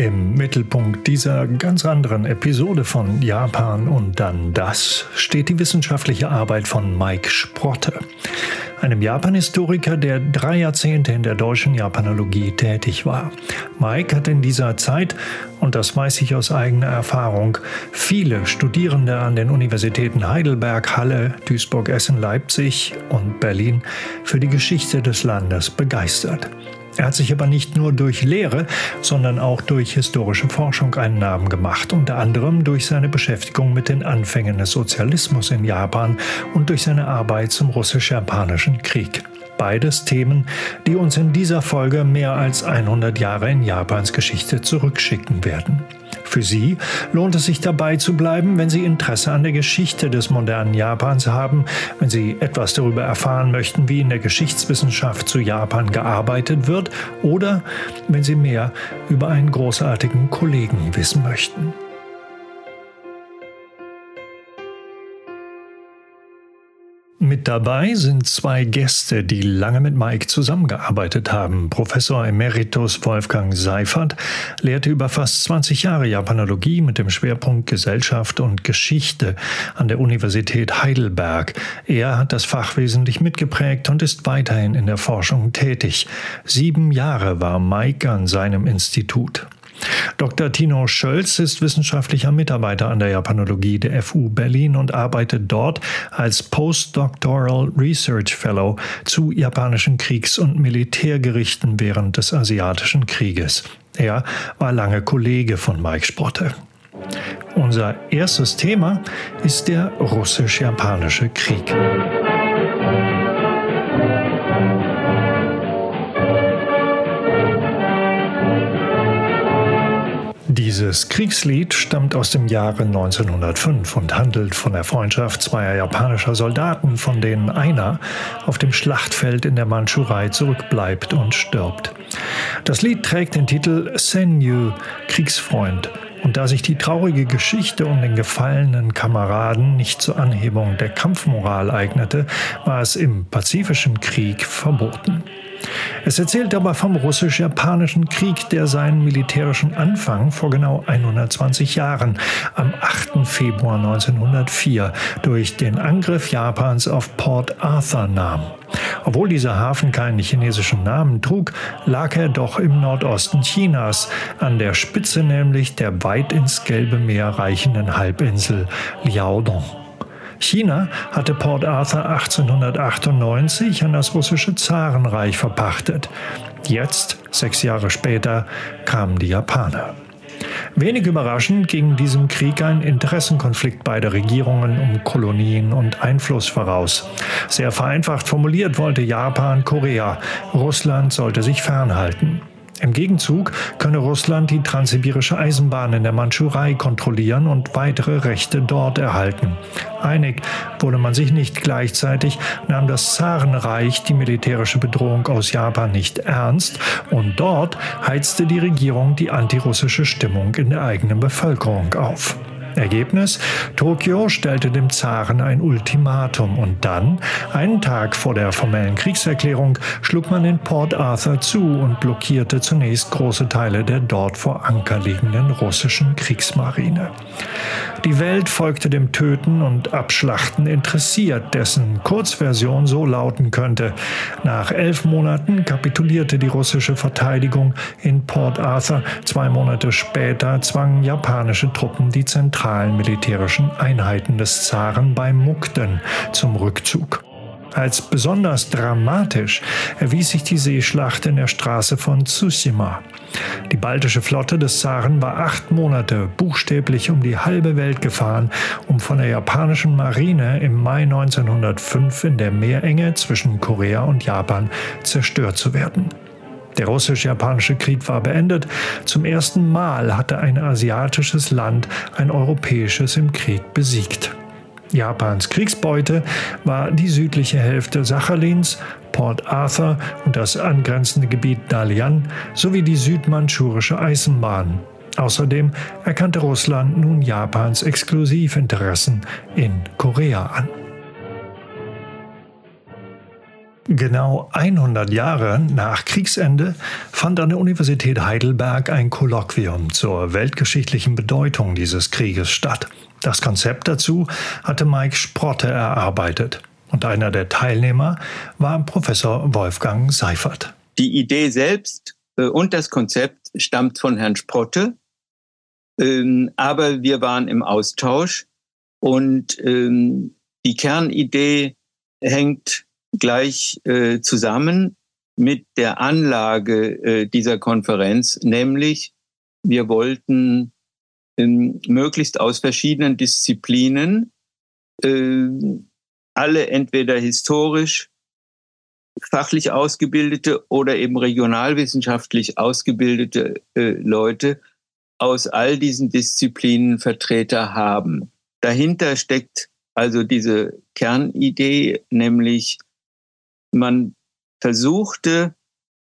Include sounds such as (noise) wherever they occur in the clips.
Im Mittelpunkt dieser ganz anderen Episode von Japan und dann das steht die wissenschaftliche Arbeit von Mike Sprotte, einem Japan-Historiker, der drei Jahrzehnte in der deutschen Japanologie tätig war. Mike hat in dieser Zeit, und das weiß ich aus eigener Erfahrung, viele Studierende an den Universitäten Heidelberg, Halle, Duisburg, Essen, Leipzig und Berlin für die Geschichte des Landes begeistert. Er hat sich aber nicht nur durch Lehre, sondern auch durch historische Forschung einen Namen gemacht, unter anderem durch seine Beschäftigung mit den Anfängen des Sozialismus in Japan und durch seine Arbeit zum russisch-japanischen Krieg. Beides Themen, die uns in dieser Folge mehr als 100 Jahre in Japans Geschichte zurückschicken werden. Für Sie lohnt es sich dabei zu bleiben, wenn Sie Interesse an der Geschichte des modernen Japans haben, wenn Sie etwas darüber erfahren möchten, wie in der Geschichtswissenschaft zu Japan gearbeitet wird oder wenn Sie mehr über einen großartigen Kollegen wissen möchten. Mit dabei sind zwei Gäste, die lange mit Mike zusammengearbeitet haben. Professor Emeritus Wolfgang Seifert lehrte über fast 20 Jahre Japanologie mit dem Schwerpunkt Gesellschaft und Geschichte an der Universität Heidelberg. Er hat das Fach wesentlich mitgeprägt und ist weiterhin in der Forschung tätig. Sieben Jahre war Mike an seinem Institut. Dr. Tino Schölz ist wissenschaftlicher Mitarbeiter an der Japanologie der FU Berlin und arbeitet dort als Postdoctoral Research Fellow zu japanischen Kriegs- und Militärgerichten während des Asiatischen Krieges. Er war lange Kollege von Mike Sprotte. Unser erstes Thema ist der russisch-japanische Krieg. Dieses Kriegslied stammt aus dem Jahre 1905 und handelt von der Freundschaft zweier japanischer Soldaten, von denen einer auf dem Schlachtfeld in der Mandschurei zurückbleibt und stirbt. Das Lied trägt den Titel Senyu, Kriegsfreund. Und da sich die traurige Geschichte um den gefallenen Kameraden nicht zur Anhebung der Kampfmoral eignete, war es im Pazifischen Krieg verboten. Es erzählt aber vom russisch-japanischen Krieg, der seinen militärischen Anfang vor genau 120 Jahren, am 8. Februar 1904, durch den Angriff Japans auf Port Arthur nahm. Obwohl dieser Hafen keinen chinesischen Namen trug, lag er doch im Nordosten Chinas, an der Spitze nämlich der weit ins Gelbe Meer reichenden Halbinsel Liaodong. China hatte Port Arthur 1898 an das russische Zarenreich verpachtet. Jetzt, sechs Jahre später, kamen die Japaner. Wenig überraschend ging diesem Krieg ein Interessenkonflikt beider Regierungen um Kolonien und Einfluss voraus. Sehr vereinfacht formuliert wollte Japan Korea, Russland sollte sich fernhalten. Im Gegenzug könne Russland die transsibirische Eisenbahn in der Mandschurei kontrollieren und weitere Rechte dort erhalten. Einig wurde man sich nicht gleichzeitig, nahm das Zarenreich die militärische Bedrohung aus Japan nicht ernst und dort heizte die Regierung die antirussische Stimmung in der eigenen Bevölkerung auf. Ergebnis? Tokio stellte dem Zaren ein Ultimatum und dann, einen Tag vor der formellen Kriegserklärung, schlug man in Port Arthur zu und blockierte zunächst große Teile der dort vor Anker liegenden russischen Kriegsmarine. Die Welt folgte dem Töten und Abschlachten interessiert, dessen Kurzversion so lauten könnte. Nach elf Monaten kapitulierte die russische Verteidigung in Port Arthur. Zwei Monate später zwangen japanische Truppen die zentralen militärischen Einheiten des Zaren bei Mukden zum Rückzug. Als besonders dramatisch erwies sich die Seeschlacht in der Straße von Tsushima. Die baltische Flotte des Zaren war acht Monate buchstäblich um die halbe Welt gefahren, um von der japanischen Marine im Mai 1905 in der Meerenge zwischen Korea und Japan zerstört zu werden. Der russisch-japanische Krieg war beendet. Zum ersten Mal hatte ein asiatisches Land ein europäisches im Krieg besiegt. Japans Kriegsbeute war die südliche Hälfte Sachalins, Port Arthur und das angrenzende Gebiet Dalian sowie die südmandschurische Eisenbahn. Außerdem erkannte Russland nun Japans Exklusivinteressen in Korea an. Genau 100 Jahre nach Kriegsende fand an der Universität Heidelberg ein Kolloquium zur weltgeschichtlichen Bedeutung dieses Krieges statt. Das Konzept dazu hatte Mike Sprotte erarbeitet. Und einer der Teilnehmer war Professor Wolfgang Seifert. Die Idee selbst äh, und das Konzept stammt von Herrn Sprotte. Ähm, aber wir waren im Austausch und ähm, die Kernidee hängt gleich äh, zusammen mit der Anlage äh, dieser Konferenz, nämlich wir wollten ähm, möglichst aus verschiedenen Disziplinen äh, alle entweder historisch, fachlich ausgebildete oder eben regionalwissenschaftlich ausgebildete äh, Leute aus all diesen Disziplinen Vertreter haben. Dahinter steckt also diese Kernidee, nämlich man versuchte,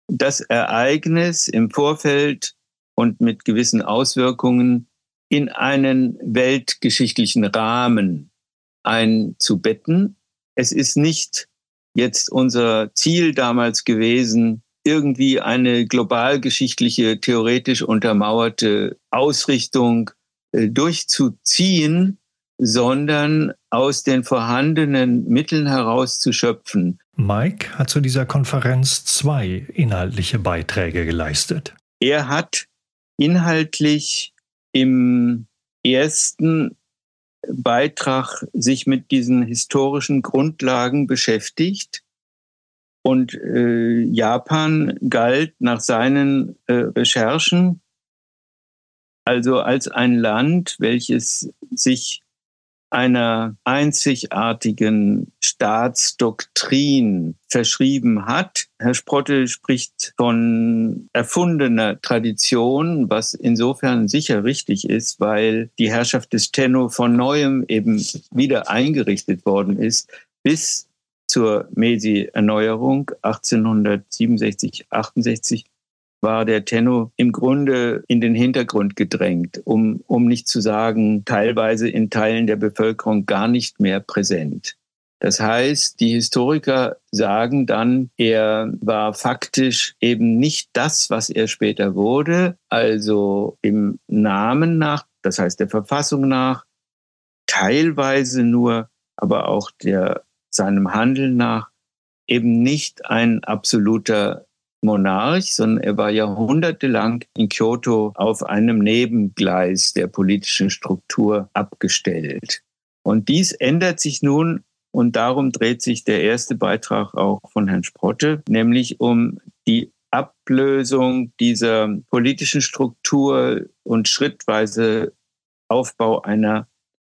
das Ereignis im Vorfeld und mit gewissen Auswirkungen in einen weltgeschichtlichen Rahmen einzubetten. Es ist nicht jetzt unser Ziel damals gewesen, irgendwie eine globalgeschichtliche, theoretisch untermauerte Ausrichtung äh, durchzuziehen, sondern aus den vorhandenen Mitteln herauszuschöpfen. Mike hat zu dieser Konferenz zwei inhaltliche Beiträge geleistet. Er hat inhaltlich im ersten Beitrag sich mit diesen historischen Grundlagen beschäftigt. Und äh, Japan galt nach seinen äh, Recherchen also als ein Land, welches sich einer einzigartigen Staatsdoktrin verschrieben hat. Herr Sprotte spricht von erfundener Tradition, was insofern sicher richtig ist, weil die Herrschaft des Tenno von neuem eben wieder eingerichtet worden ist, bis zur Meiji-Erneuerung 1867, 68 war der Tenno im Grunde in den Hintergrund gedrängt, um, um nicht zu sagen, teilweise in Teilen der Bevölkerung gar nicht mehr präsent. Das heißt, die Historiker sagen dann, er war faktisch eben nicht das, was er später wurde, also im Namen nach, das heißt der Verfassung nach, teilweise nur, aber auch der, seinem Handeln nach, eben nicht ein absoluter Monarch, sondern er war jahrhundertelang in Kyoto auf einem Nebengleis der politischen Struktur abgestellt. Und dies ändert sich nun und darum dreht sich der erste Beitrag auch von Herrn Sprotte, nämlich um die Ablösung dieser politischen Struktur und schrittweise Aufbau einer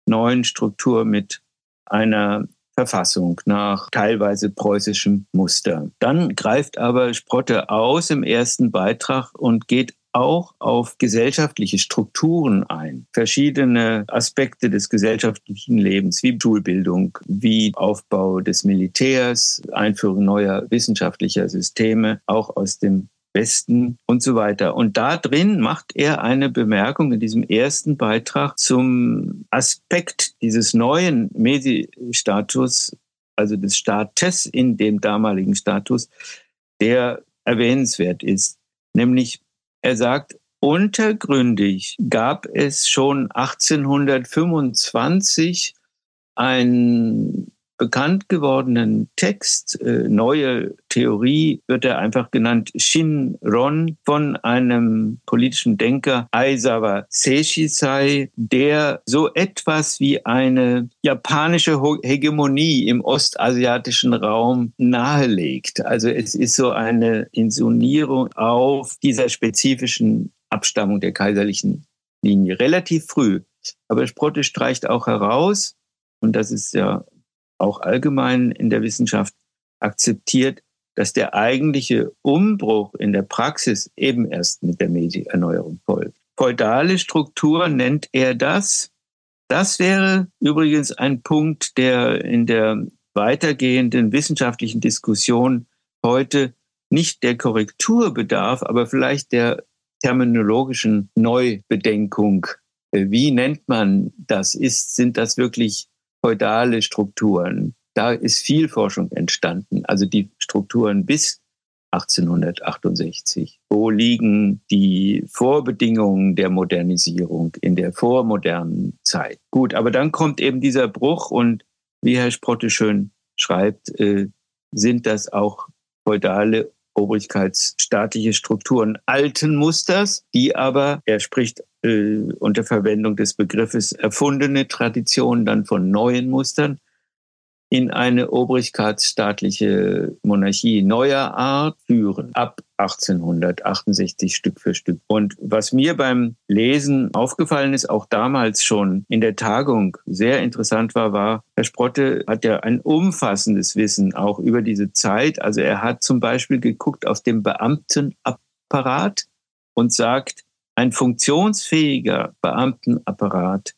neuen Struktur mit einer Verfassung nach teilweise preußischem Muster. Dann greift aber Sprotte aus im ersten Beitrag und geht auch auf gesellschaftliche Strukturen ein, verschiedene Aspekte des gesellschaftlichen Lebens, wie Schulbildung, wie Aufbau des Militärs, Einführung neuer wissenschaftlicher Systeme, auch aus dem Westen und so weiter. Und da drin macht er eine Bemerkung in diesem ersten Beitrag zum Aspekt dieses neuen Mesi-Status, also des Staates in dem damaligen Status, der erwähnenswert ist. Nämlich, er sagt, untergründig gab es schon 1825 ein bekannt gewordenen Text, äh, neue Theorie, wird er einfach genannt Shinron von einem politischen Denker Aizawa Seishisai, der so etwas wie eine japanische Hegemonie im ostasiatischen Raum nahelegt. Also es ist so eine Insonierung auf dieser spezifischen Abstammung der kaiserlichen Linie, relativ früh. Aber Sprotte streicht auch heraus, und das ist ja auch allgemein in der Wissenschaft akzeptiert, dass der eigentliche Umbruch in der Praxis eben erst mit der Medienerneuerung folgt. Feudale Struktur nennt er das. Das wäre übrigens ein Punkt, der in der weitergehenden wissenschaftlichen Diskussion heute nicht der Korrektur bedarf, aber vielleicht der terminologischen Neubedenkung. Wie nennt man das? Ist, sind das wirklich feudale Strukturen? da ist viel Forschung entstanden. Also die Strukturen bis 1868. Wo liegen die Vorbedingungen der Modernisierung in der vormodernen Zeit? Gut, aber dann kommt eben dieser Bruch und wie Herr Sprotte schön schreibt, äh, sind das auch feudale obrigkeitsstaatliche Strukturen alten Musters, die aber, er spricht äh, unter Verwendung des Begriffes erfundene Traditionen dann von neuen Mustern, in eine obrigkeitsstaatliche Monarchie neuer Art führen, ab 1868 Stück für Stück. Und was mir beim Lesen aufgefallen ist, auch damals schon in der Tagung sehr interessant war, war, Herr Sprotte hat ja ein umfassendes Wissen auch über diese Zeit. Also er hat zum Beispiel geguckt auf den Beamtenapparat und sagt, ein funktionsfähiger Beamtenapparat,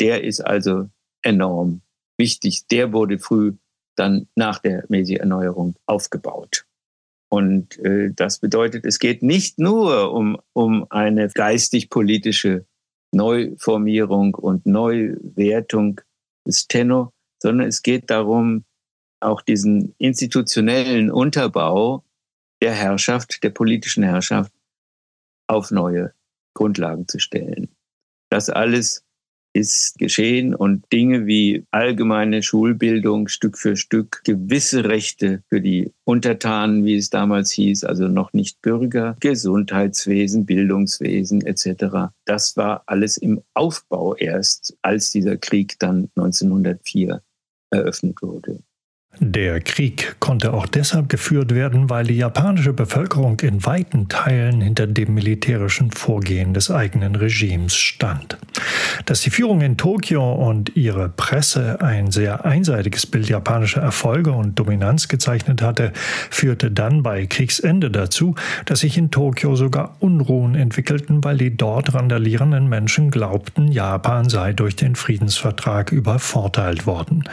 der ist also enorm wichtig, der wurde früh dann nach der Meiji-Erneuerung aufgebaut. Und äh, das bedeutet, es geht nicht nur um, um eine geistig-politische Neuformierung und Neuwertung des Tenno, sondern es geht darum, auch diesen institutionellen Unterbau der Herrschaft, der politischen Herrschaft auf neue Grundlagen zu stellen. Das alles ist geschehen und Dinge wie allgemeine Schulbildung Stück für Stück, gewisse Rechte für die Untertanen, wie es damals hieß, also noch nicht Bürger, Gesundheitswesen, Bildungswesen etc. Das war alles im Aufbau erst, als dieser Krieg dann 1904 eröffnet wurde. Der Krieg konnte auch deshalb geführt werden, weil die japanische Bevölkerung in weiten Teilen hinter dem militärischen Vorgehen des eigenen Regimes stand. Dass die Führung in Tokio und ihre Presse ein sehr einseitiges Bild japanischer Erfolge und Dominanz gezeichnet hatte, führte dann bei Kriegsende dazu, dass sich in Tokio sogar Unruhen entwickelten, weil die dort randalierenden Menschen glaubten, Japan sei durch den Friedensvertrag übervorteilt worden.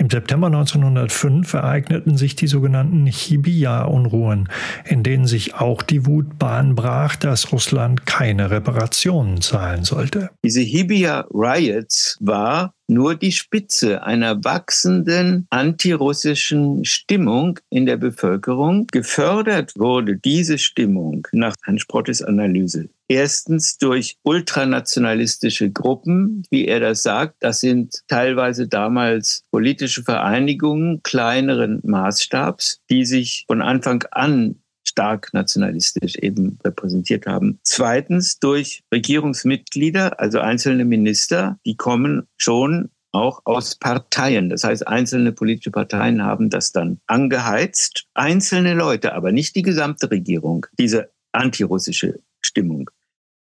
Im September 1905 ereigneten sich die sogenannten Hibiya-Unruhen, in denen sich auch die Wut Bahn brach, dass Russland keine Reparationen zahlen sollte. Diese Hibiya-Riots war nur die Spitze einer wachsenden antirussischen Stimmung in der Bevölkerung. Gefördert wurde diese Stimmung nach Herrn Sprottes Analyse Erstens durch ultranationalistische Gruppen, wie er das sagt. Das sind teilweise damals politische Vereinigungen kleineren Maßstabs, die sich von Anfang an stark nationalistisch eben repräsentiert haben. Zweitens durch Regierungsmitglieder, also einzelne Minister, die kommen schon auch aus Parteien. Das heißt, einzelne politische Parteien haben das dann angeheizt. Einzelne Leute, aber nicht die gesamte Regierung, diese antirussische Stimmung.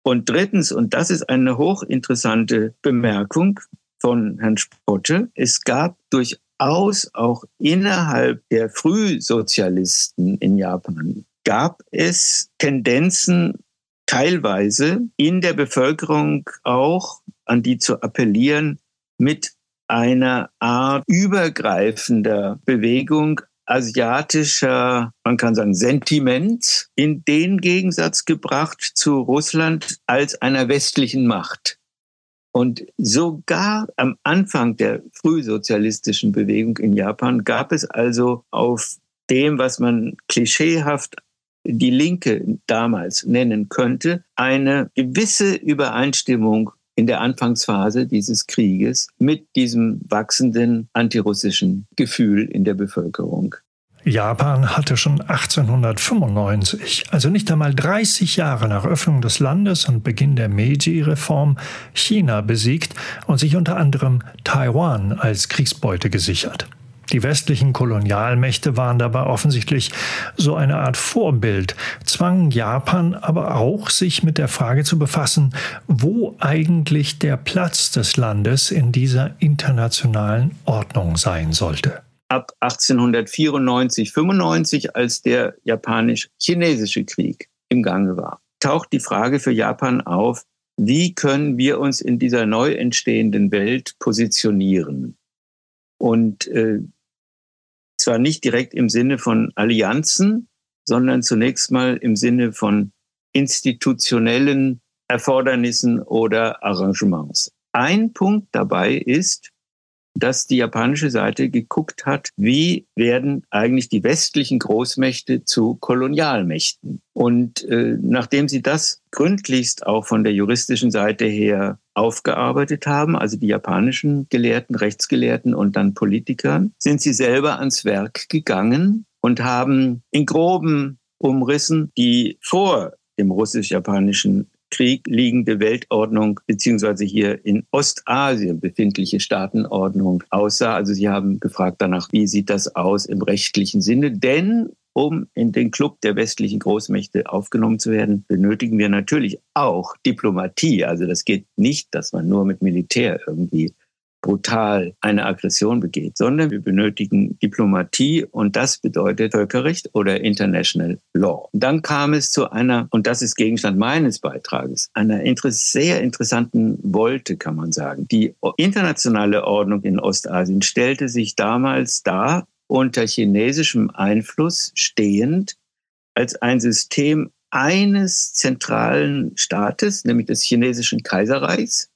Und drittens, und das ist eine hochinteressante Bemerkung von Herrn Spotte, es gab durch aus auch innerhalb der Frühsozialisten in Japan gab es Tendenzen teilweise in der Bevölkerung auch an die zu appellieren mit einer Art übergreifender Bewegung asiatischer, man kann sagen, Sentiment in den Gegensatz gebracht zu Russland als einer westlichen Macht. Und sogar am Anfang der frühsozialistischen Bewegung in Japan gab es also auf dem, was man klischeehaft die Linke damals nennen könnte, eine gewisse Übereinstimmung in der Anfangsphase dieses Krieges mit diesem wachsenden antirussischen Gefühl in der Bevölkerung. Japan hatte schon 1895, also nicht einmal 30 Jahre nach Öffnung des Landes und Beginn der Meiji-Reform, China besiegt und sich unter anderem Taiwan als Kriegsbeute gesichert. Die westlichen Kolonialmächte waren dabei offensichtlich so eine Art Vorbild, zwangen Japan aber auch, sich mit der Frage zu befassen, wo eigentlich der Platz des Landes in dieser internationalen Ordnung sein sollte ab 1894, 95, als der japanisch-chinesische Krieg im Gange war, taucht die Frage für Japan auf, wie können wir uns in dieser neu entstehenden Welt positionieren? Und äh, zwar nicht direkt im Sinne von Allianzen, sondern zunächst mal im Sinne von institutionellen Erfordernissen oder Arrangements. Ein Punkt dabei ist, dass die japanische Seite geguckt hat, wie werden eigentlich die westlichen Großmächte zu Kolonialmächten. Und äh, nachdem sie das gründlichst auch von der juristischen Seite her aufgearbeitet haben, also die japanischen Gelehrten, Rechtsgelehrten und dann Politiker, sind sie selber ans Werk gegangen und haben in groben Umrissen die vor dem russisch-japanischen Krieg liegende Weltordnung beziehungsweise hier in Ostasien befindliche Staatenordnung aussah. Also Sie haben gefragt danach, wie sieht das aus im rechtlichen Sinne? Denn um in den Club der westlichen Großmächte aufgenommen zu werden, benötigen wir natürlich auch Diplomatie. Also das geht nicht, dass man nur mit Militär irgendwie brutal eine Aggression begeht, sondern wir benötigen Diplomatie und das bedeutet Völkerrecht oder International Law. Dann kam es zu einer, und das ist Gegenstand meines Beitrages, einer sehr interessanten Wolte, kann man sagen. Die internationale Ordnung in Ostasien stellte sich damals dar, unter chinesischem Einfluss stehend, als ein System eines zentralen Staates, nämlich des chinesischen Kaiserreichs,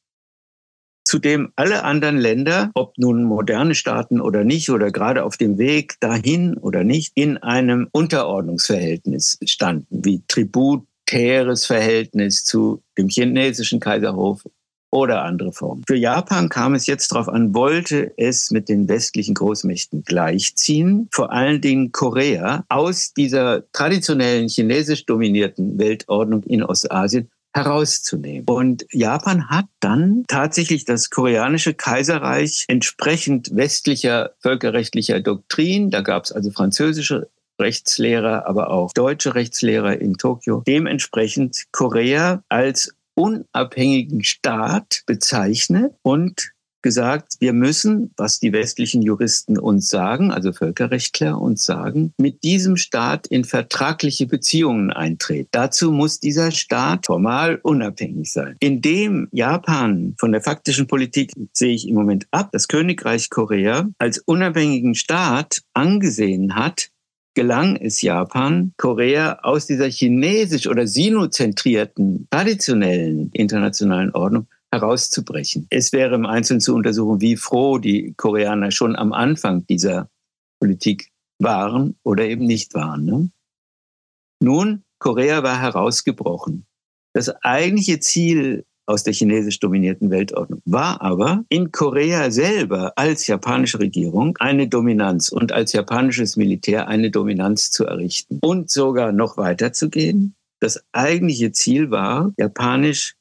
zu dem alle anderen Länder, ob nun moderne Staaten oder nicht, oder gerade auf dem Weg dahin oder nicht, in einem Unterordnungsverhältnis standen, wie tributäres Verhältnis zu dem chinesischen Kaiserhof oder andere Formen. Für Japan kam es jetzt darauf an, wollte es mit den westlichen Großmächten gleichziehen, vor allen Dingen Korea aus dieser traditionellen chinesisch dominierten Weltordnung in Ostasien herauszunehmen. Und Japan hat dann tatsächlich das koreanische Kaiserreich entsprechend westlicher völkerrechtlicher Doktrin, da gab es also französische Rechtslehrer, aber auch deutsche Rechtslehrer in Tokio, dementsprechend Korea als unabhängigen Staat bezeichnet und gesagt, wir müssen, was die westlichen Juristen uns sagen, also Völkerrechtler uns sagen, mit diesem Staat in vertragliche Beziehungen eintreten. Dazu muss dieser Staat formal unabhängig sein. Indem Japan von der faktischen Politik sehe ich im Moment ab, das Königreich Korea als unabhängigen Staat angesehen hat, gelang es Japan, Korea aus dieser chinesisch oder sinozentrierten traditionellen internationalen Ordnung herauszubrechen. Es wäre im Einzelnen zu untersuchen, wie froh die Koreaner schon am Anfang dieser Politik waren oder eben nicht waren. Ne? Nun, Korea war herausgebrochen. Das eigentliche Ziel aus der chinesisch dominierten Weltordnung war aber in Korea selber als japanische Regierung eine Dominanz und als japanisches Militär eine Dominanz zu errichten und sogar noch weiter zu gehen. Das eigentliche Ziel war, japanisch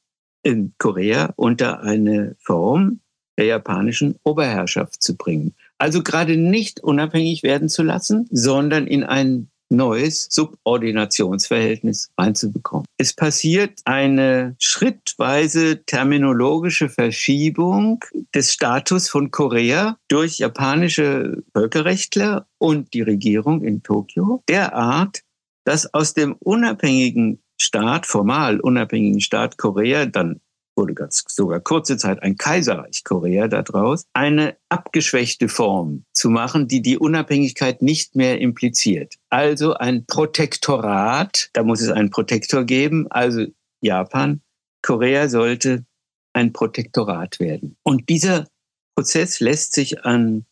in Korea unter eine Form der japanischen Oberherrschaft zu bringen. Also gerade nicht unabhängig werden zu lassen, sondern in ein neues Subordinationsverhältnis reinzubekommen. Es passiert eine schrittweise terminologische Verschiebung des Status von Korea durch japanische Völkerrechtler und die Regierung in Tokio derart, dass aus dem unabhängigen Staat, formal unabhängigen Staat Korea, dann wurde ganz, sogar kurze Zeit ein Kaiserreich Korea daraus, eine abgeschwächte Form zu machen, die die Unabhängigkeit nicht mehr impliziert. Also ein Protektorat, da muss es einen Protektor geben, also Japan, Korea sollte ein Protektorat werden. Und dieser Prozess lässt sich an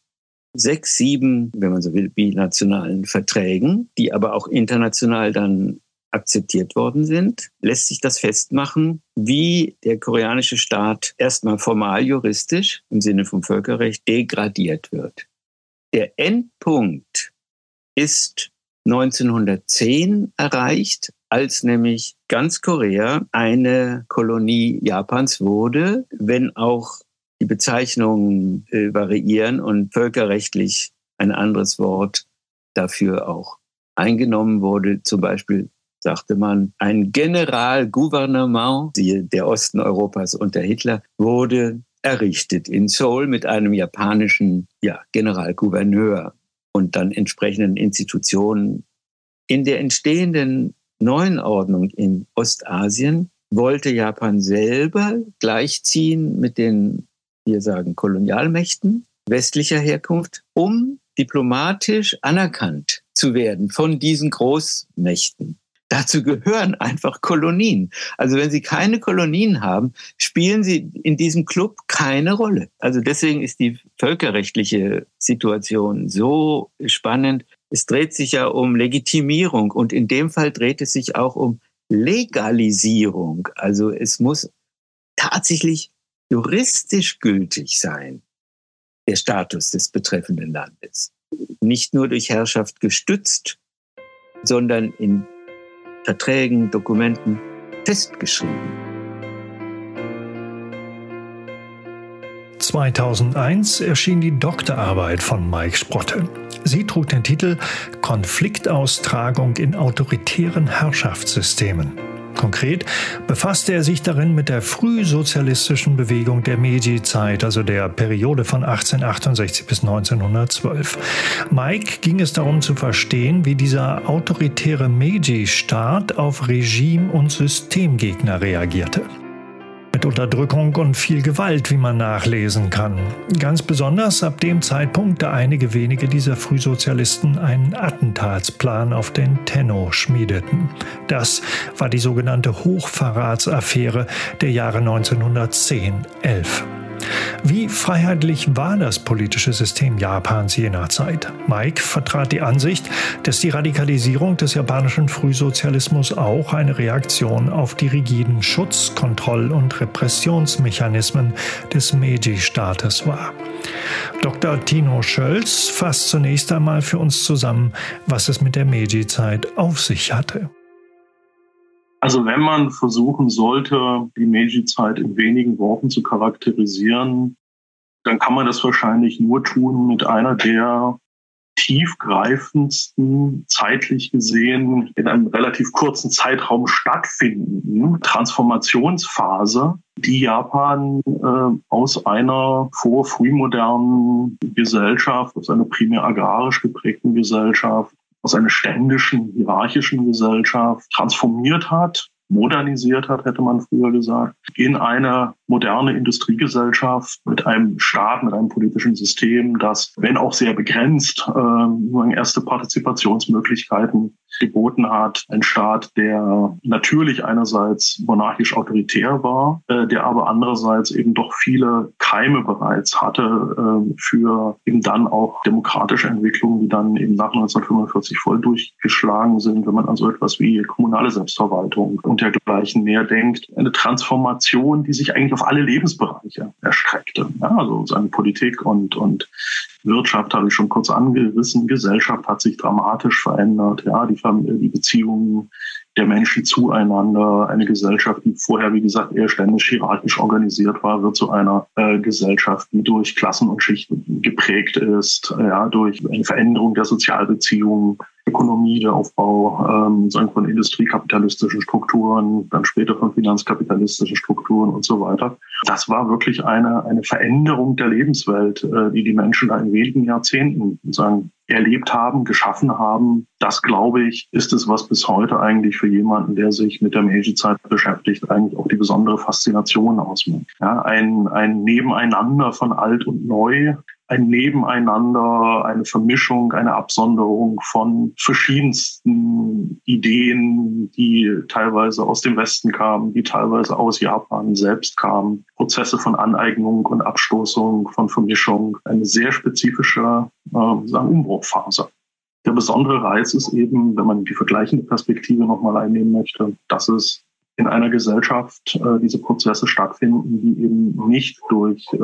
sechs, sieben, wenn man so will, binationalen Verträgen, die aber auch international dann akzeptiert worden sind, lässt sich das festmachen, wie der koreanische Staat erstmal formal juristisch im Sinne vom Völkerrecht degradiert wird. Der Endpunkt ist 1910 erreicht, als nämlich ganz Korea eine Kolonie Japans wurde, wenn auch die Bezeichnungen äh, variieren und völkerrechtlich ein anderes Wort dafür auch eingenommen wurde, zum Beispiel sagte man, ein Generalgouvernement, der Osten Europas unter Hitler, wurde errichtet in Seoul mit einem japanischen ja, Generalgouverneur und dann entsprechenden Institutionen. In der entstehenden neuen Ordnung in Ostasien wollte Japan selber gleichziehen mit den, wir sagen, Kolonialmächten westlicher Herkunft, um diplomatisch anerkannt zu werden von diesen Großmächten. Dazu gehören einfach Kolonien. Also wenn Sie keine Kolonien haben, spielen Sie in diesem Club keine Rolle. Also deswegen ist die völkerrechtliche Situation so spannend. Es dreht sich ja um Legitimierung und in dem Fall dreht es sich auch um Legalisierung. Also es muss tatsächlich juristisch gültig sein, der Status des betreffenden Landes. Nicht nur durch Herrschaft gestützt, sondern in Verträgen, Dokumenten festgeschrieben. 2001 erschien die Doktorarbeit von Mike Sprotte. Sie trug den Titel Konfliktaustragung in autoritären Herrschaftssystemen. Konkret befasste er sich darin mit der frühsozialistischen Bewegung der Meiji-Zeit, also der Periode von 1868 bis 1912. Mike ging es darum zu verstehen, wie dieser autoritäre Meiji-Staat auf Regime- und Systemgegner reagierte mit Unterdrückung und viel Gewalt, wie man nachlesen kann. Ganz besonders ab dem Zeitpunkt, da einige wenige dieser Frühsozialisten einen Attentatsplan auf den Tenno schmiedeten. Das war die sogenannte Hochverratsaffäre der Jahre 1910-11. Wie freiheitlich war das politische System Japans jener Zeit? Mike vertrat die Ansicht, dass die Radikalisierung des japanischen Frühsozialismus auch eine Reaktion auf die rigiden Schutz-, Kontroll- und Repressionsmechanismen des Meiji-Staates war. Dr. Tino Schölz fasst zunächst einmal für uns zusammen, was es mit der Meiji-Zeit auf sich hatte. Also wenn man versuchen sollte, die Meiji-Zeit in wenigen Worten zu charakterisieren, dann kann man das wahrscheinlich nur tun mit einer der tiefgreifendsten, zeitlich gesehen in einem relativ kurzen Zeitraum stattfindenden Transformationsphase, die Japan äh, aus einer vor-frühmodernen Gesellschaft, aus einer primär agrarisch geprägten Gesellschaft aus einer ständischen, hierarchischen Gesellschaft transformiert hat, modernisiert hat, hätte man früher gesagt, in eine moderne Industriegesellschaft mit einem Staat, mit einem politischen System, das, wenn auch sehr begrenzt, äh, nur erste Partizipationsmöglichkeiten geboten hat. Ein Staat, der natürlich einerseits monarchisch autoritär war, äh, der aber andererseits eben doch viele Keime bereits hatte äh, für eben dann auch demokratische Entwicklungen, die dann eben nach 1945 voll durchgeschlagen sind, wenn man an so etwas wie kommunale Selbstverwaltung und dergleichen mehr denkt. Eine Transformation, die sich eigentlich auf alle Lebensbereiche erstreckte. Ja, also seine Politik und, und Wirtschaft habe ich schon kurz angerissen. Gesellschaft hat sich dramatisch verändert. Ja, die, die Beziehungen der Menschen zueinander. Eine Gesellschaft, die vorher, wie gesagt, eher ständig hierarchisch organisiert war, wird zu einer äh, Gesellschaft, die durch Klassen und Schichten geprägt ist, ja, durch eine Veränderung der Sozialbeziehungen, Ökonomie, der Aufbau ähm, sagen von industriekapitalistischen Strukturen, dann später von finanzkapitalistischen Strukturen und so weiter. Das war wirklich eine, eine Veränderung der Lebenswelt, äh, die die Menschen da in wenigen Jahrzehnten sagen, erlebt haben, geschaffen haben. Das, glaube ich, ist es, was bis heute eigentlich für jemanden, der sich mit der Meiji-Zeit beschäftigt, eigentlich auch die besondere Faszination ausmacht. Ja, ein, ein Nebeneinander von alt und neu, ein Nebeneinander, eine Vermischung, eine Absonderung von verschiedensten Ideen, die teilweise aus dem Westen kamen, die teilweise aus Japan selbst kamen. Prozesse von Aneignung und Abstoßung, von Vermischung, eine sehr spezifische äh, sagen, Umbruchphase. Der besondere Reiz ist eben, wenn man die vergleichende Perspektive nochmal einnehmen möchte, dass es in einer Gesellschaft äh, diese Prozesse stattfinden, die eben nicht durch äh,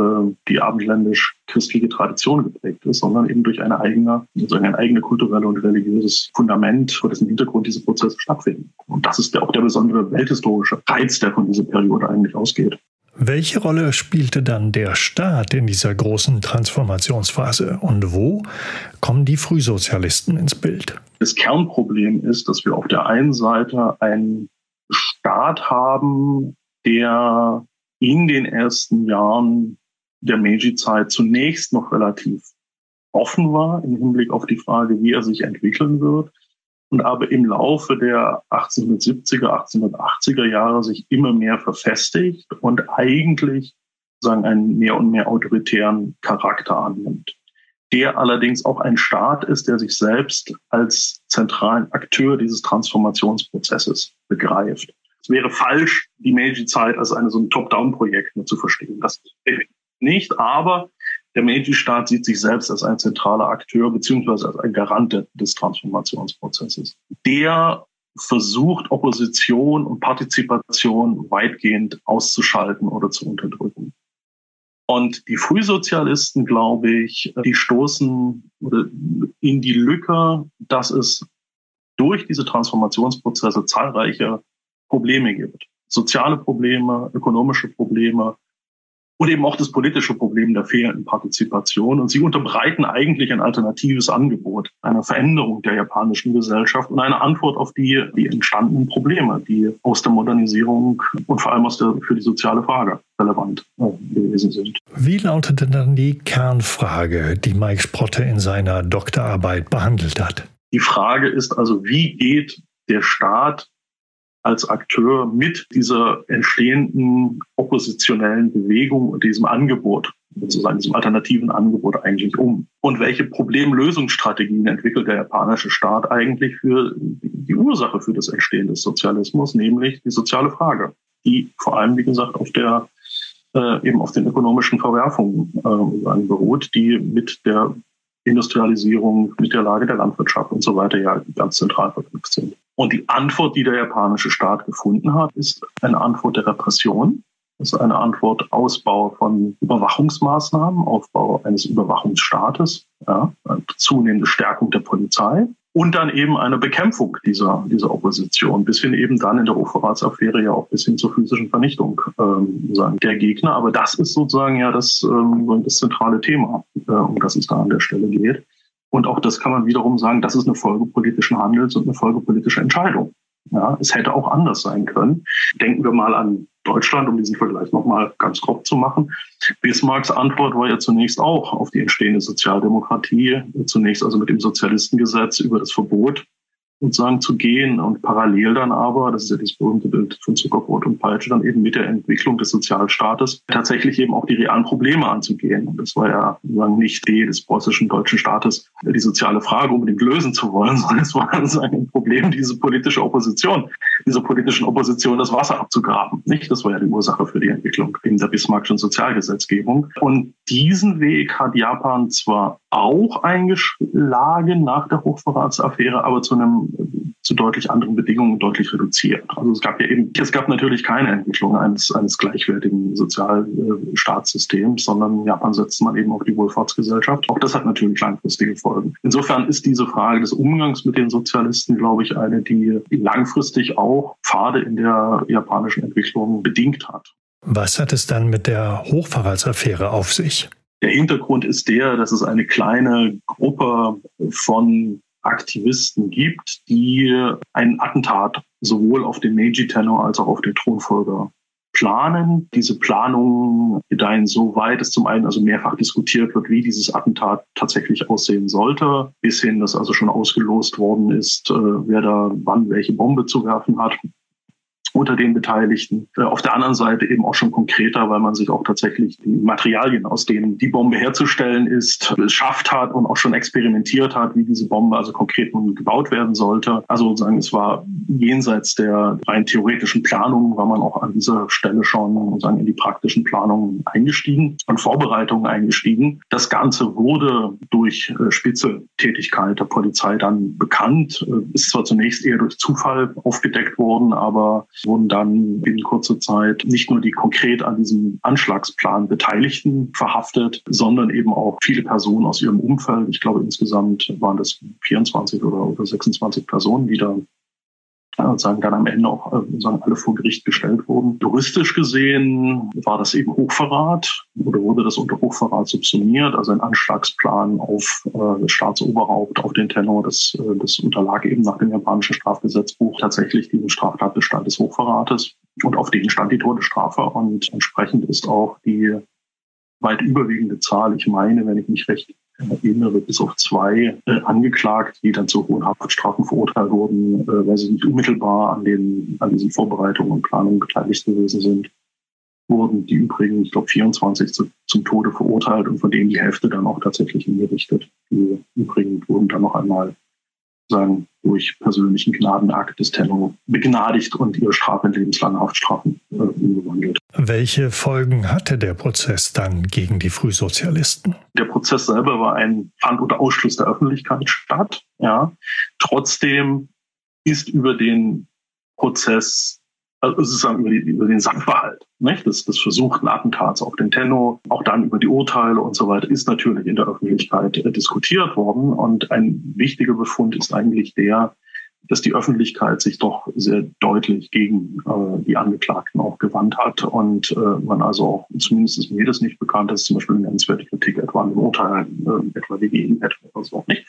die abendländisch-christliche Tradition geprägt ist, sondern eben durch eine eigene, sozusagen ein eigene kulturelle und religiöses Fundament, vor dessen Hintergrund diese Prozesse stattfinden. Und das ist der, auch der besondere welthistorische Reiz, der von dieser Periode eigentlich ausgeht. Welche Rolle spielte dann der Staat in dieser großen Transformationsphase und wo kommen die Frühsozialisten ins Bild? Das Kernproblem ist, dass wir auf der einen Seite ein Staat haben, der in den ersten Jahren der Meiji-Zeit zunächst noch relativ offen war im Hinblick auf die Frage, wie er sich entwickeln wird und aber im Laufe der 1870er, 1880er Jahre sich immer mehr verfestigt und eigentlich sagen einen mehr und mehr autoritären Charakter annimmt der allerdings auch ein Staat ist, der sich selbst als zentralen Akteur dieses Transformationsprozesses begreift. Es wäre falsch, die Meiji-Zeit als eine so ein Top-Down-Projekt nur zu verstehen. Das nicht, aber der Meiji-Staat sieht sich selbst als ein zentraler Akteur beziehungsweise als ein Garant des Transformationsprozesses. Der versucht, Opposition und Partizipation weitgehend auszuschalten oder zu unterdrücken. Und die Frühsozialisten, glaube ich, die stoßen in die Lücke, dass es durch diese Transformationsprozesse zahlreiche Probleme gibt. Soziale Probleme, ökonomische Probleme, und eben auch das politische Problem der fehlenden Partizipation. Und sie unterbreiten eigentlich ein alternatives Angebot, eine Veränderung der japanischen Gesellschaft und eine Antwort auf die, die entstandenen Probleme, die aus der Modernisierung und vor allem aus der, für die soziale Frage relevant äh, gewesen sind. Wie lautete dann die Kernfrage, die Mike Sprotte in seiner Doktorarbeit behandelt hat? Die Frage ist also, wie geht der Staat als Akteur mit dieser entstehenden oppositionellen Bewegung und diesem Angebot, sozusagen diesem alternativen Angebot eigentlich um? Und welche Problemlösungsstrategien entwickelt der japanische Staat eigentlich für die Ursache für das Entstehen des Sozialismus, nämlich die soziale Frage, die vor allem, wie gesagt, auf der äh, eben auf den ökonomischen Verwerfungen äh, beruht, die mit der Industrialisierung, mit der Lage der Landwirtschaft und so weiter ja ganz zentral verknüpft sind. Und die Antwort, die der japanische Staat gefunden hat, ist eine Antwort der Repression. Das ist eine Antwort Ausbau von Überwachungsmaßnahmen, Aufbau eines Überwachungsstaates, ja, zunehmende Stärkung der Polizei und dann eben eine Bekämpfung dieser, dieser Opposition, bis hin eben dann in der Hochverratsaffäre ja auch bis hin zur physischen Vernichtung ähm, sagen, der Gegner. Aber das ist sozusagen ja das, ähm, das zentrale Thema, äh, um das es da an der Stelle geht. Und auch das kann man wiederum sagen, das ist eine Folge politischen Handels und eine Folge politischer Entscheidung. Ja, es hätte auch anders sein können. Denken wir mal an Deutschland, um diesen Vergleich nochmal ganz grob zu machen. Bismarcks Antwort war ja zunächst auch auf die entstehende Sozialdemokratie, zunächst also mit dem Sozialistengesetz über das Verbot sozusagen zu gehen und parallel dann aber, das ist ja das berühmte Bild von Zuckerbrot und Peitsche, dann eben mit der Entwicklung des Sozialstaates tatsächlich eben auch die realen Probleme anzugehen. Und das war ja sozusagen nicht die des preußischen deutschen Staates, die soziale Frage unbedingt lösen zu wollen, (laughs) sondern es war sozusagen ein Problem, diese politische Opposition, dieser politischen Opposition das Wasser abzugraben. Nicht? Das war ja die Ursache für die Entwicklung in der Bismarckschen Sozialgesetzgebung. Und diesen Weg hat Japan zwar auch eingeschlagen nach der Hochverratsaffäre, aber zu einem zu deutlich anderen Bedingungen deutlich reduziert. Also es gab ja eben, es gab natürlich keine Entwicklung eines, eines gleichwertigen Sozialstaatssystems, sondern Japan setzt man eben auf die Wohlfahrtsgesellschaft. Auch das hat natürlich langfristige Folgen. Insofern ist diese Frage des Umgangs mit den Sozialisten, glaube ich, eine, die langfristig auch Pfade in der japanischen Entwicklung bedingt hat. Was hat es dann mit der Hochverratsaffäre auf sich? Der Hintergrund ist der, dass es eine kleine Gruppe von Aktivisten gibt, die ein Attentat sowohl auf den Meiji-Tenor als auch auf den Thronfolger planen. Diese Planungen gedeihen so weit, dass zum einen also mehrfach diskutiert wird, wie dieses Attentat tatsächlich aussehen sollte, bis hin, dass also schon ausgelost worden ist, äh, wer da wann welche Bombe zu werfen hat unter den Beteiligten. Äh, auf der anderen Seite eben auch schon konkreter, weil man sich auch tatsächlich die Materialien, aus denen die Bombe herzustellen ist, schafft hat und auch schon experimentiert hat, wie diese Bombe also konkret nun gebaut werden sollte. Also sozusagen, es war jenseits der rein theoretischen Planung, war man auch an dieser Stelle schon sozusagen in die praktischen Planungen eingestiegen und Vorbereitungen eingestiegen. Das Ganze wurde durch äh, Spitzeltätigkeit der Polizei dann bekannt, äh, ist zwar zunächst eher durch Zufall aufgedeckt worden, aber wurden dann in kurzer Zeit nicht nur die konkret an diesem Anschlagsplan Beteiligten verhaftet, sondern eben auch viele Personen aus ihrem Umfeld. Ich glaube, insgesamt waren das 24 oder, oder 26 Personen, die da sozusagen dann am Ende auch äh, sozusagen alle vor Gericht gestellt wurden. Juristisch gesehen war das eben Hochverrat oder wurde das unter Hochverrat subsumiert, also ein Anschlagsplan auf äh, das Staatsoberhaupt, auf den Tenor. Das, äh, das unterlag eben nach dem japanischen Strafgesetzbuch tatsächlich diesem Straftatbestand des Hochverrates und auf den stand die Todesstrafe und entsprechend ist auch die weit überwiegende Zahl, ich meine, wenn ich mich recht erinnere, bis auf zwei äh, angeklagt, die dann zu hohen Haftstrafen verurteilt wurden, äh, weil sie nicht unmittelbar an, den, an diesen Vorbereitungen und Planungen beteiligt gewesen sind. wurden die übrigen, ich glaube 24 zu, zum Tode verurteilt und von denen die Hälfte dann auch tatsächlich hingerichtet. Die übrigen wurden dann noch einmal sagen, durch persönlichen Gnadenakt des Tenno begnadigt und ihre Strafe in lebenslange Haftstrafen äh, umgewandelt. Welche Folgen hatte der Prozess dann gegen die Frühsozialisten? Der Prozess selber war ein fand unter Ausschluss der Öffentlichkeit statt. Ja, trotzdem ist über den Prozess also sozusagen über, die, über den Sachverhalt nicht? Des, des versuchten Attentats auf den Tenno, auch dann über die Urteile und so weiter, ist natürlich in der Öffentlichkeit äh, diskutiert worden. Und ein wichtiger Befund ist eigentlich der, dass die Öffentlichkeit sich doch sehr deutlich gegen äh, die Angeklagten auch gewandt hat und äh, man also auch, zumindest ist mir das nicht bekannt, dass zum Beispiel eine nennenswerte Kritik etwa an dem Urteil, äh, etwa WGN etwa oder so nicht.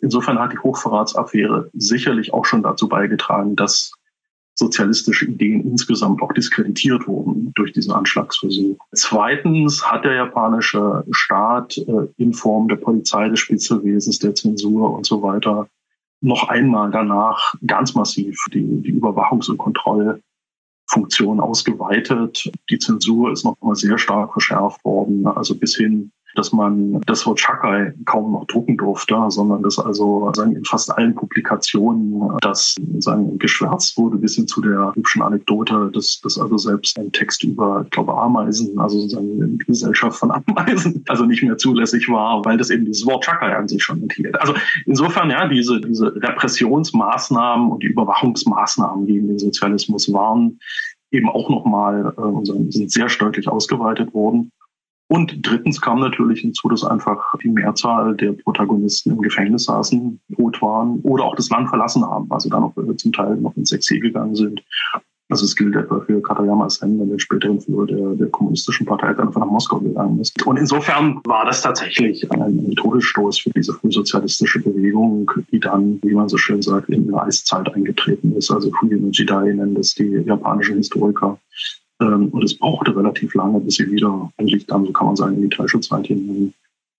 Insofern hat die Hochverratsaffäre sicherlich auch schon dazu beigetragen, dass sozialistische Ideen insgesamt auch diskreditiert wurden durch diesen Anschlagsversuch. Zweitens hat der japanische Staat äh, in Form der Polizei, des Spitzelwesens, der Zensur und so weiter noch einmal danach ganz massiv die, die Überwachungs- und Kontrollfunktion ausgeweitet. Die Zensur ist noch mal sehr stark verschärft worden, also bis hin dass man das Wort Shakai kaum noch drucken durfte, sondern dass also in fast allen Publikationen das sagen, geschwärzt wurde, bis hin zu der hübschen Anekdote, dass, dass also selbst ein Text über, ich glaube, Ameisen, also sozusagen eine Gesellschaft von Ameisen, (laughs) also nicht mehr zulässig war, weil das eben dieses Wort Shakai an sich schon enthielt. Also insofern, ja, diese, diese Repressionsmaßnahmen und die Überwachungsmaßnahmen gegen den Sozialismus waren eben auch nochmal äh, sind sehr deutlich ausgeweitet worden. Und drittens kam natürlich hinzu, dass einfach die Mehrzahl der Protagonisten im Gefängnis saßen, tot waren oder auch das Land verlassen haben, also dann noch zum Teil noch ins Exil gegangen sind. Also es gilt etwa für Katayama Sen, den späteren Führer der, der kommunistischen Partei, der einfach nach Moskau gegangen ist. Und insofern war das tatsächlich ein, Todesstoß für diese frühsozialistische Bewegung, die dann, wie man so schön sagt, in eine Eiszeit eingetreten ist. Also Fuji no Jidai nennen das die japanischen Historiker. Ähm, und es brauchte relativ lange, bis sie wieder eigentlich dann, so kann man sagen, in die Teilschutzzeit hinein,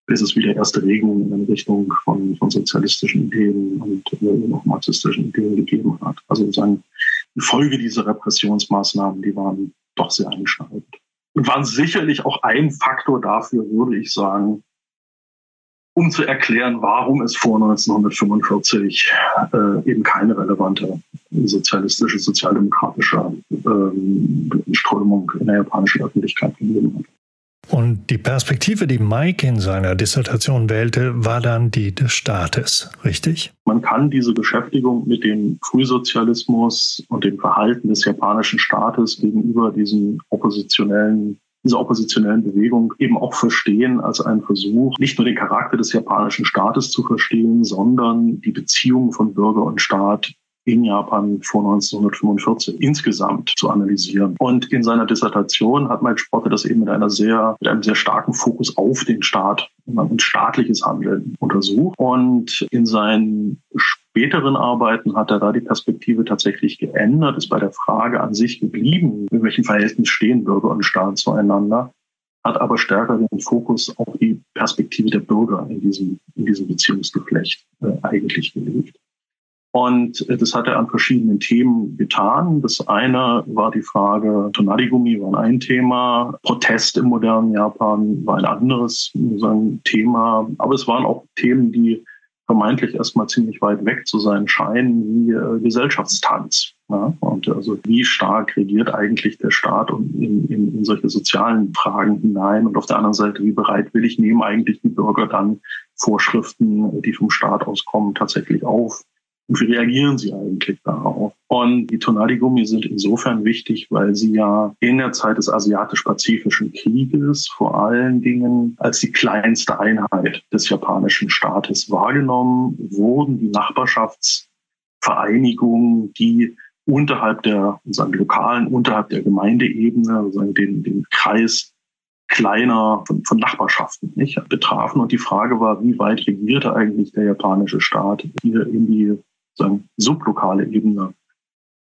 bis es wieder erste Regungen in Richtung von, von sozialistischen Ideen und äh, noch marxistischen Ideen gegeben hat. Also sozusagen die Folge dieser Repressionsmaßnahmen, die waren doch sehr einschneidend. Und waren sicherlich auch ein Faktor dafür, würde ich sagen, um zu erklären, warum es vor 1945 äh, eben keine relevante sozialistische, sozialdemokratische ähm, Strömung in der japanischen Öffentlichkeit gegeben hat. Und die Perspektive, die Mike in seiner Dissertation wählte, war dann die des Staates, richtig? Man kann diese Beschäftigung mit dem Frühsozialismus und dem Verhalten des japanischen Staates gegenüber diesen oppositionellen dieser oppositionellen Bewegung eben auch verstehen als einen Versuch, nicht nur den Charakter des japanischen Staates zu verstehen, sondern die Beziehung von Bürger und Staat in Japan vor 1945 insgesamt zu analysieren. Und in seiner Dissertation hat Mike Sprotte das eben mit einer sehr, mit einem sehr starken Fokus auf den Staat und staatliches Handeln untersucht. Und in seinen späteren Arbeiten hat er da die Perspektive tatsächlich geändert, ist bei der Frage an sich geblieben, in welchem Verhältnis stehen Bürger und Staat zueinander, hat aber stärker den Fokus auf die Perspektive der Bürger in diesem, in diesem Beziehungsgeflecht äh, eigentlich gelegt. Und das hat er an verschiedenen Themen getan. Das eine war die Frage, Tonarigumi war ein Thema, Protest im modernen Japan war ein anderes sagen, Thema. Aber es waren auch Themen, die vermeintlich erstmal ziemlich weit weg zu sein scheinen, wie äh, Gesellschaftstanz. Ja? Und also wie stark regiert eigentlich der Staat in, in, in solche sozialen Fragen hinein? Und auf der anderen Seite, wie bereitwillig nehmen eigentlich die Bürger dann Vorschriften, die vom Staat auskommen, tatsächlich auf? Und wie reagieren sie eigentlich darauf? Und die Tonali-Gummi sind insofern wichtig, weil sie ja in der Zeit des asiatisch-pazifischen Krieges vor allen Dingen als die kleinste Einheit des japanischen Staates wahrgenommen wurden. Die Nachbarschaftsvereinigungen, die unterhalb der sagen, lokalen, unterhalb der Gemeindeebene, sagen, den, den Kreis kleiner von, von Nachbarschaften nicht, betrafen. Und die Frage war, wie weit regierte eigentlich der japanische Staat hier in die sagen, sublokale Ebene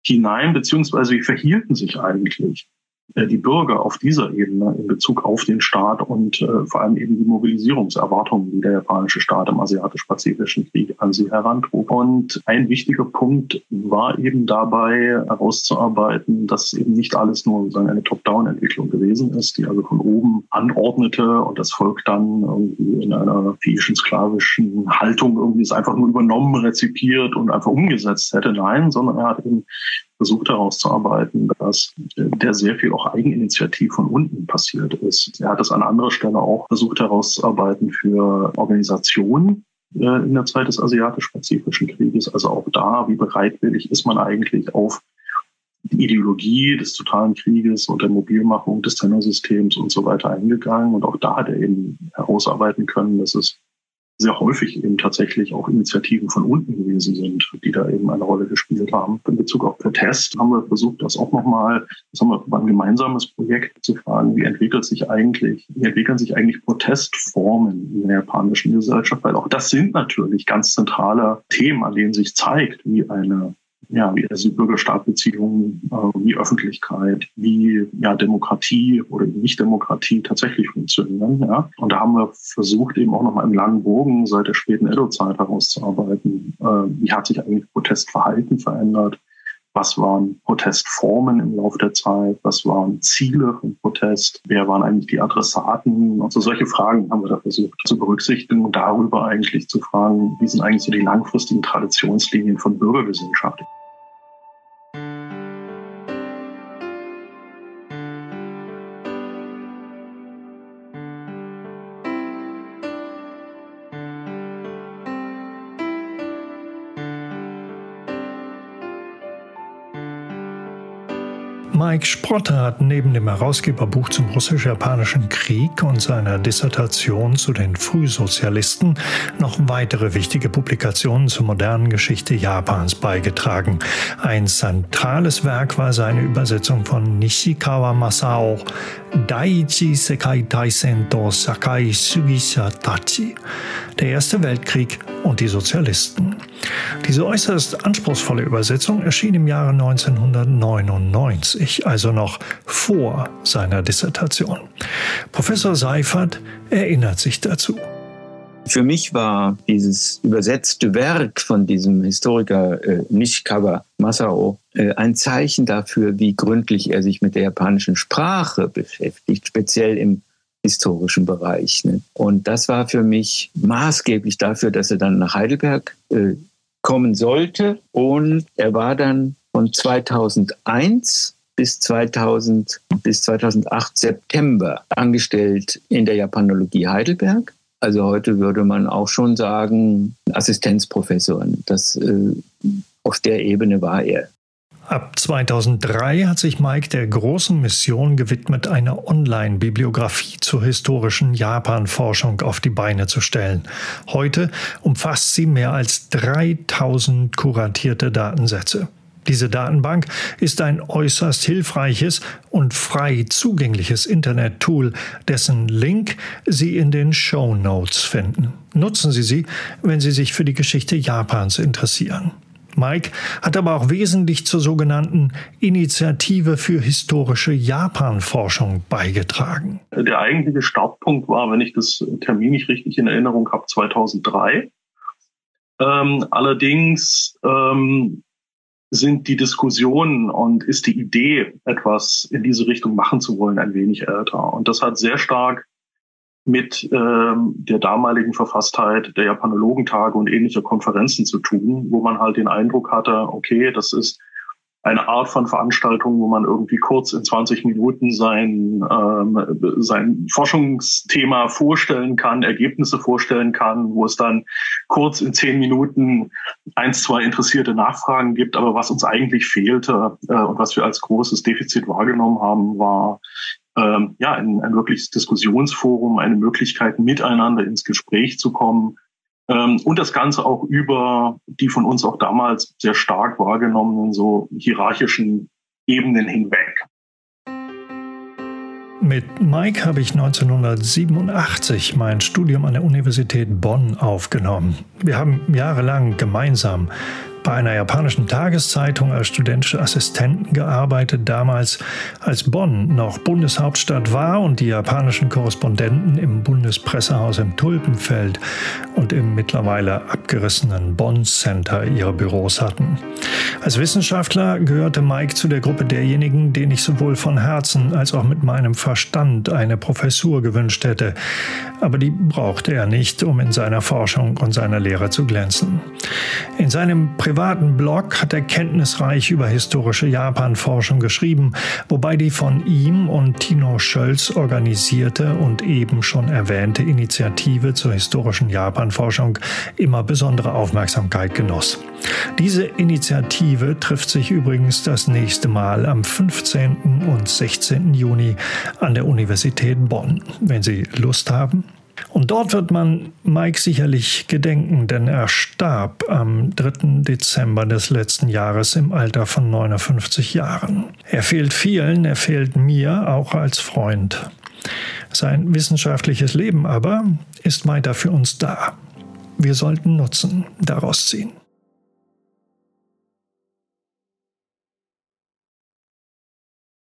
hinein, beziehungsweise wie verhielten sich eigentlich die Bürger auf dieser Ebene in Bezug auf den Staat und äh, vor allem eben die Mobilisierungserwartungen, die der japanische Staat im asiatisch-pazifischen Krieg an sie herantrug. Und ein wichtiger Punkt war eben dabei herauszuarbeiten, dass eben nicht alles nur sozusagen eine Top-Down-Entwicklung gewesen ist, die also von oben anordnete und das Volk dann irgendwie in einer fiischen, sklavischen Haltung irgendwie es einfach nur übernommen, rezipiert und einfach umgesetzt hätte. Nein, sondern er hat eben versucht herauszuarbeiten, dass der sehr viel auch Eigeninitiativ von unten passiert ist. Er hat es an anderer Stelle auch versucht herauszuarbeiten für Organisationen, äh, in der Zeit des asiatisch-pazifischen Krieges. Also auch da, wie bereitwillig ist man eigentlich auf die Ideologie des totalen Krieges und der Mobilmachung des Tennorsystems und so weiter eingegangen. Und auch da hat er eben herausarbeiten können, dass es sehr häufig eben tatsächlich auch Initiativen von unten gewesen sind, die da eben eine Rolle gespielt haben. In Bezug auf Protest haben wir versucht, das auch nochmal, das haben wir über ein gemeinsames Projekt zu fragen, wie entwickelt sich eigentlich, wie entwickeln sich eigentlich Protestformen in der japanischen Gesellschaft? Weil auch das sind natürlich ganz zentrale Themen, an denen sich zeigt, wie eine ja, wie also Bürgerstaatbeziehungen, äh, wie Öffentlichkeit, wie ja, Demokratie oder Nicht-Demokratie tatsächlich funktionieren. Ja. Und da haben wir versucht, eben auch nochmal im langen Bogen seit der späten Edo-Zeit herauszuarbeiten, äh, wie hat sich eigentlich Protestverhalten verändert, was waren Protestformen im Laufe der Zeit, was waren Ziele von Protest, wer waren eigentlich die Adressaten und so solche Fragen haben wir da versucht zu berücksichtigen und darüber eigentlich zu fragen, wie sind eigentlich so die langfristigen Traditionslinien von Bürgergesellschaft. Mike Sprotter hat neben dem Herausgeberbuch zum russisch-japanischen Krieg und seiner Dissertation zu den Frühsozialisten noch weitere wichtige Publikationen zur modernen Geschichte Japans beigetragen. Ein zentrales Werk war seine Übersetzung von Nishikawa Masao Daiichi Sekai Taisen to Sakai Sugisha Tachi, der Erste Weltkrieg und die Sozialisten. Diese äußerst anspruchsvolle Übersetzung erschien im Jahre 1999, also noch vor seiner Dissertation. Professor Seifert erinnert sich dazu. Für mich war dieses übersetzte Werk von diesem Historiker äh, Nishikawa Masao äh, ein Zeichen dafür, wie gründlich er sich mit der japanischen Sprache beschäftigt, speziell im historischen Bereich. Ne? Und das war für mich maßgeblich dafür, dass er dann nach Heidelberg äh, kommen sollte. Und er war dann von 2001 bis 2000 bis 2008 September angestellt in der Japanologie Heidelberg. Also heute würde man auch schon sagen Assistenzprofessor. Das äh, auf der Ebene war er. Ab 2003 hat sich Mike der großen Mission gewidmet, eine Online-Bibliografie zur historischen Japan-Forschung auf die Beine zu stellen. Heute umfasst sie mehr als 3000 kuratierte Datensätze. Diese Datenbank ist ein äußerst hilfreiches und frei zugängliches Internet-Tool, dessen Link Sie in den Show Notes finden. Nutzen Sie sie, wenn Sie sich für die Geschichte Japans interessieren. Mike hat aber auch wesentlich zur sogenannten Initiative für historische Japan-Forschung beigetragen. Der eigentliche Startpunkt war, wenn ich das Termin nicht richtig in Erinnerung habe, 2003. Ähm, allerdings ähm, sind die Diskussionen und ist die Idee, etwas in diese Richtung machen zu wollen, ein wenig älter. Und das hat sehr stark mit ähm, der damaligen Verfasstheit der Japanologentage und ähnlicher Konferenzen zu tun, wo man halt den Eindruck hatte, okay, das ist eine Art von Veranstaltung, wo man irgendwie kurz in 20 Minuten sein, ähm, sein Forschungsthema vorstellen kann, Ergebnisse vorstellen kann, wo es dann kurz in 10 Minuten eins, zwei interessierte Nachfragen gibt. Aber was uns eigentlich fehlte äh, und was wir als großes Defizit wahrgenommen haben, war ähm, ja, ein, ein wirkliches Diskussionsforum, eine Möglichkeit, miteinander ins Gespräch zu kommen und das Ganze auch über die von uns auch damals sehr stark wahrgenommenen so hierarchischen Ebenen hinweg. Mit Mike habe ich 1987 mein Studium an der Universität Bonn aufgenommen. Wir haben jahrelang gemeinsam bei einer japanischen Tageszeitung als studentische Assistenten gearbeitet, damals als Bonn noch Bundeshauptstadt war und die japanischen Korrespondenten im Bundespressehaus im Tulpenfeld und im mittlerweile abgerissenen Bonn Center ihre Büros hatten. Als Wissenschaftler gehörte Mike zu der Gruppe derjenigen, denen ich sowohl von Herzen als auch mit meinem Verstand eine Professur gewünscht hätte. Aber die brauchte er nicht, um in seiner Forschung und seiner Lehre zu glänzen. In seinem privaten Blog hat er kenntnisreich über historische Japanforschung geschrieben, wobei die von ihm und Tino Schölz organisierte und eben schon erwähnte Initiative zur historischen Japanforschung immer besondere Aufmerksamkeit genoss. Diese Initiative trifft sich übrigens das nächste Mal am 15. und 16. Juni an der Universität Bonn. Wenn Sie Lust haben, und dort wird man Mike sicherlich gedenken, denn er starb am 3. Dezember des letzten Jahres im Alter von 59 Jahren. Er fehlt vielen, er fehlt mir auch als Freund. Sein wissenschaftliches Leben aber ist weiter für uns da. Wir sollten Nutzen daraus ziehen.